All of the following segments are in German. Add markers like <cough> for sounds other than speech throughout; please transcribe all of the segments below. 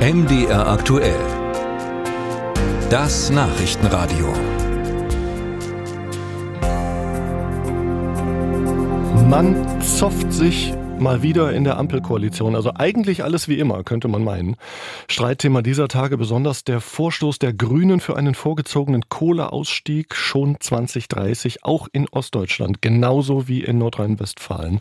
MDR aktuell. Das Nachrichtenradio. Man zofft sich mal wieder in der Ampelkoalition. Also eigentlich alles wie immer, könnte man meinen. Streitthema dieser Tage besonders der Vorstoß der Grünen für einen vorgezogenen Kohleausstieg schon 2030, auch in Ostdeutschland, genauso wie in Nordrhein-Westfalen.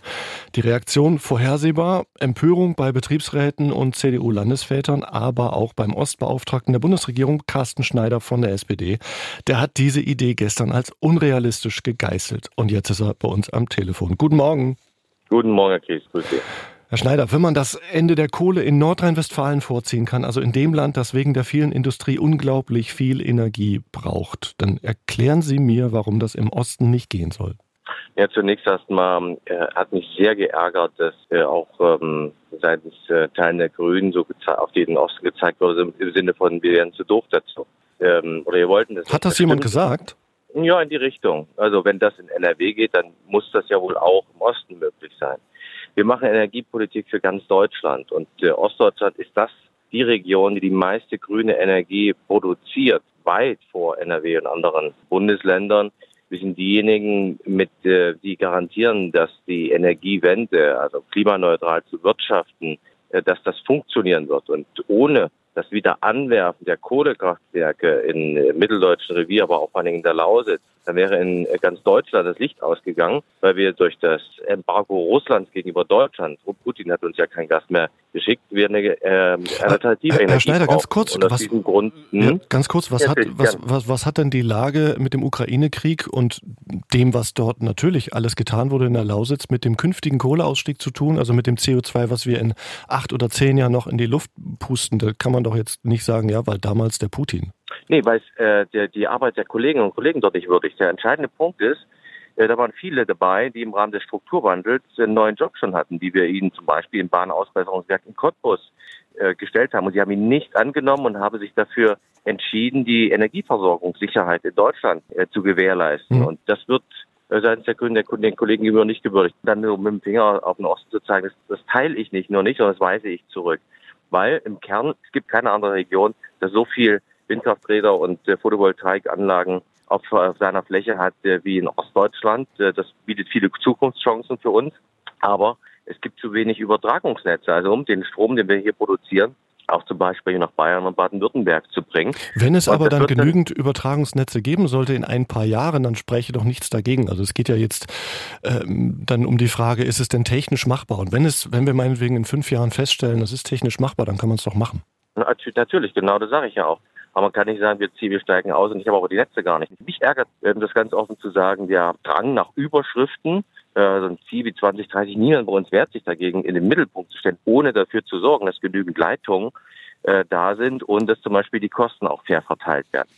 Die Reaktion vorhersehbar, Empörung bei Betriebsräten und CDU-Landesvätern, aber auch beim Ostbeauftragten der Bundesregierung, Carsten Schneider von der SPD. Der hat diese Idee gestern als unrealistisch gegeißelt. Und jetzt ist er bei uns am Telefon. Guten Morgen. Guten Morgen, Herr Kies. Grüß Sie. Herr Schneider, wenn man das Ende der Kohle in Nordrhein-Westfalen vorziehen kann, also in dem Land, das wegen der vielen Industrie unglaublich viel Energie braucht, dann erklären Sie mir, warum das im Osten nicht gehen soll. Ja, zunächst erstmal äh, hat mich sehr geärgert, dass äh, auch ähm, seitens äh, Teilen der Grünen so auf den Osten gezeigt wurde, im Sinne von, wir wären zu doof dazu. Ähm, oder wir wollten das. Hat das jemand gesagt? Ja, in die Richtung. Also wenn das in NRW geht, dann muss das ja wohl auch im Osten möglich sein. Wir machen Energiepolitik für ganz Deutschland und äh, Ostdeutschland ist das die Region, die die meiste grüne Energie produziert, weit vor NRW und anderen Bundesländern. Wir sind diejenigen, mit, äh, die garantieren, dass die Energiewende, also klimaneutral zu wirtschaften, äh, dass das funktionieren wird. Und ohne das Wiederanwerfen der Kohlekraftwerke in mitteldeutschen Revier, aber auch vor allem in der Lausitz, dann wäre in ganz Deutschland das Licht ausgegangen, weil wir durch das Embargo Russlands gegenüber Deutschland, Putin hat uns ja kein Gas mehr geschickt, wir eine äh, alternative Herr, Herr Schneider, ganz kurz, was, Grund, ja, ganz kurz, was, ja, hat, was, was, was hat denn die Lage mit dem Ukraine-Krieg und dem, was dort natürlich alles getan wurde in der Lausitz, mit dem künftigen Kohleausstieg zu tun, also mit dem CO2, was wir in acht oder zehn Jahren noch in die Luft pusten? Da kann man doch jetzt nicht sagen, ja, weil damals der Putin. Nee, weil äh, der, die Arbeit der Kolleginnen und Kollegen dort nicht würdigt. Der entscheidende Punkt ist, äh, da waren viele dabei, die im Rahmen des Strukturwandels einen neuen Job schon hatten, die wir ihnen zum Beispiel im Bahnausbesserungswerk in Cottbus äh, gestellt haben. Und sie haben ihn nicht angenommen und haben sich dafür entschieden, die Energieversorgungssicherheit in Deutschland äh, zu gewährleisten. Mhm. Und das wird äh, seitens der Grünen den Kollegen gegenüber nicht gewürdigt. Dann nur mit dem Finger auf den Osten zu zeigen, das, das teile ich nicht, nur nicht, sondern das weise ich zurück. Weil im Kern, es gibt keine andere Region, das so viel Windkrafträder und äh, Photovoltaikanlagen auf, auf seiner Fläche hat äh, wie in Ostdeutschland. Äh, das bietet viele Zukunftschancen für uns. Aber es gibt zu wenig Übertragungsnetze. Also um den Strom, den wir hier produzieren, auch zum Beispiel nach Bayern und Baden-Württemberg zu bringen. Wenn es aber dann genügend Übertragungsnetze geben sollte in ein paar Jahren, dann spreche doch nichts dagegen. Also es geht ja jetzt ähm, dann um die Frage, ist es denn technisch machbar? Und wenn es, wenn wir meinetwegen in fünf Jahren feststellen, das ist technisch machbar, dann kann man es doch machen. Natürlich, genau das sage ich ja auch. Aber man kann nicht sagen, wir ziehen, wir steigen aus und ich habe auch die Netze gar nicht. Mich ärgert, das ganz offen zu sagen, der Drang nach Überschriften, so ein Ziel wie 2030, niemand bei uns wehrt sich dagegen, in den Mittelpunkt zu stellen, ohne dafür zu sorgen, dass genügend Leitungen äh, da sind und dass zum Beispiel die Kosten auch fair verteilt werden.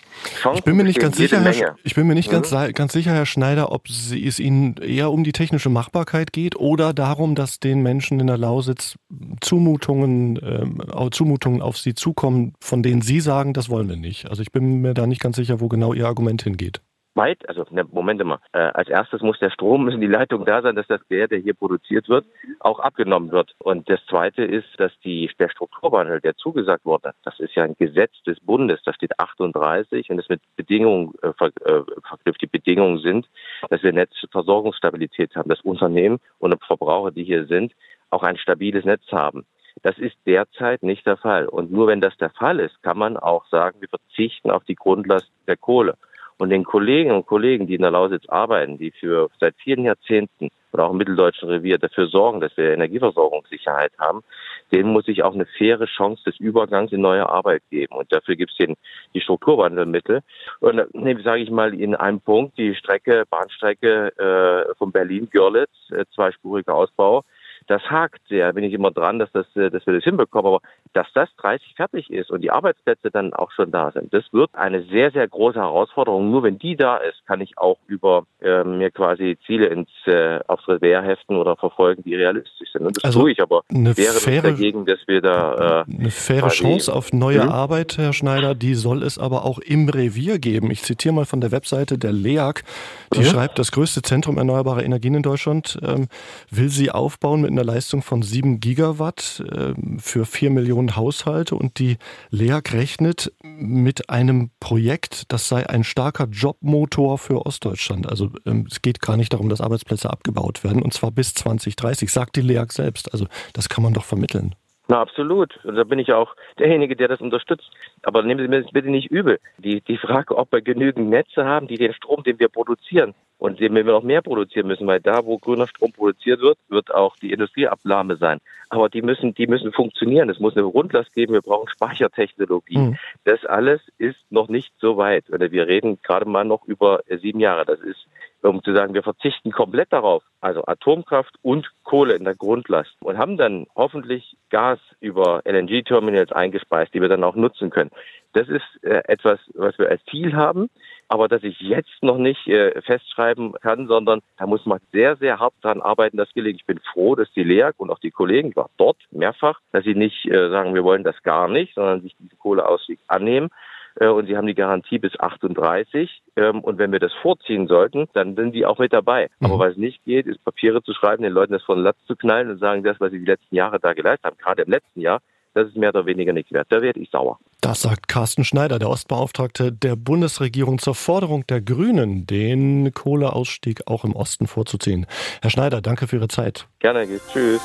Chancen ich bin mir nicht ganz sicher, Herr, ich bin mir nicht mhm. ganz, ganz sicher, Herr Schneider, ob sie, es Ihnen eher um die technische Machbarkeit geht oder darum, dass den Menschen in der Lausitz Zumutungen, äh, Zumutungen auf sie zukommen, von denen Sie sagen, das wollen wir nicht. Also ich bin mir da nicht ganz sicher, wo genau Ihr Argument hingeht weit, also ne, Moment mal, äh, als erstes muss der Strom, <laughs> müssen die Leitungen da sein, dass das Geld, der hier produziert wird, auch abgenommen wird. Und das Zweite ist, dass die, der Strukturwandel, der zugesagt wurde, das ist ja ein Gesetz des Bundes, da steht 38 und das mit Bedingungen äh, äh, verknüpft. Die Bedingungen sind, dass wir Netzversorgungsstabilität haben, dass Unternehmen und Verbraucher, die hier sind, auch ein stabiles Netz haben. Das ist derzeit nicht der Fall. Und nur wenn das der Fall ist, kann man auch sagen, wir verzichten auf die Grundlast der Kohle. Und den Kolleginnen und Kollegen, die in der Lausitz arbeiten, die für seit vielen Jahrzehnten oder auch im mitteldeutschen Revier dafür sorgen, dass wir Energieversorgungssicherheit haben, denen muss ich auch eine faire Chance des Übergangs in neue Arbeit geben. Und dafür gibt es die Strukturwandelmittel. Und ne, sage ich mal in einem Punkt, die Strecke, Bahnstrecke äh, von Berlin-Görlitz, äh, zweispuriger Ausbau, das hakt sehr, bin ich immer dran, dass, das, äh, dass wir das hinbekommen. Aber dass das 30 fertig ist und die Arbeitsplätze dann auch schon da sind, das wird eine sehr, sehr große Herausforderung. Nur wenn die da ist, kann ich auch über äh, mir quasi Ziele ins äh, aufs Revers heften oder verfolgen, die realistisch sind. Und das also tue ich, aber eine wäre faire, dagegen, dass wir da äh, eine faire Chance auf neue mhm. Arbeit, Herr Schneider, die soll es aber auch im Revier geben. Ich zitiere mal von der Webseite der LEAG, die mhm. schreibt, das größte Zentrum erneuerbarer Energien in Deutschland ähm, will sie aufbauen mit in der Leistung von 7 Gigawatt äh, für 4 Millionen Haushalte und die LEAG rechnet mit einem Projekt, das sei ein starker Jobmotor für Ostdeutschland. Also ähm, es geht gar nicht darum, dass Arbeitsplätze abgebaut werden und zwar bis 2030, sagt die LEAG selbst. Also das kann man doch vermitteln. Na, absolut. Und da bin ich auch derjenige, der das unterstützt. Aber nehmen Sie mir das bitte nicht übel. Die, die Frage, ob wir genügend Netze haben, die den Strom, den wir produzieren, und den wir noch mehr produzieren müssen, weil da, wo grüner Strom produziert wird, wird auch die Industrieabnahme sein. Aber die müssen, die müssen funktionieren. Es muss eine Grundlast geben. Wir brauchen Speichertechnologie. Mhm. Das alles ist noch nicht so weit. Wir reden gerade mal noch über sieben Jahre. Das ist um zu sagen, wir verzichten komplett darauf, also Atomkraft und Kohle in der Grundlast und haben dann hoffentlich Gas über LNG-Terminals eingespeist, die wir dann auch nutzen können. Das ist äh, etwas, was wir als Ziel haben, aber dass ich jetzt noch nicht äh, festschreiben kann, sondern da muss man sehr, sehr hart dran arbeiten, das gelingt. Ich bin froh, dass die LEAG und auch die Kollegen, ich war dort mehrfach, dass sie nicht äh, sagen, wir wollen das gar nicht, sondern sich diese Kohleausstieg annehmen und sie haben die Garantie bis 38. Ähm, und wenn wir das vorziehen sollten, dann sind die auch mit dabei. Mhm. Aber was nicht geht, ist Papiere zu schreiben, den Leuten das von Latz zu knallen und sagen, das, was sie die letzten Jahre da geleistet haben, gerade im letzten Jahr, das ist mehr oder weniger nichts wert. Da werde ich sauer. Das sagt Carsten Schneider, der Ostbeauftragte der Bundesregierung zur Forderung der Grünen, den Kohleausstieg auch im Osten vorzuziehen. Herr Schneider, danke für Ihre Zeit. Gerne, tschüss.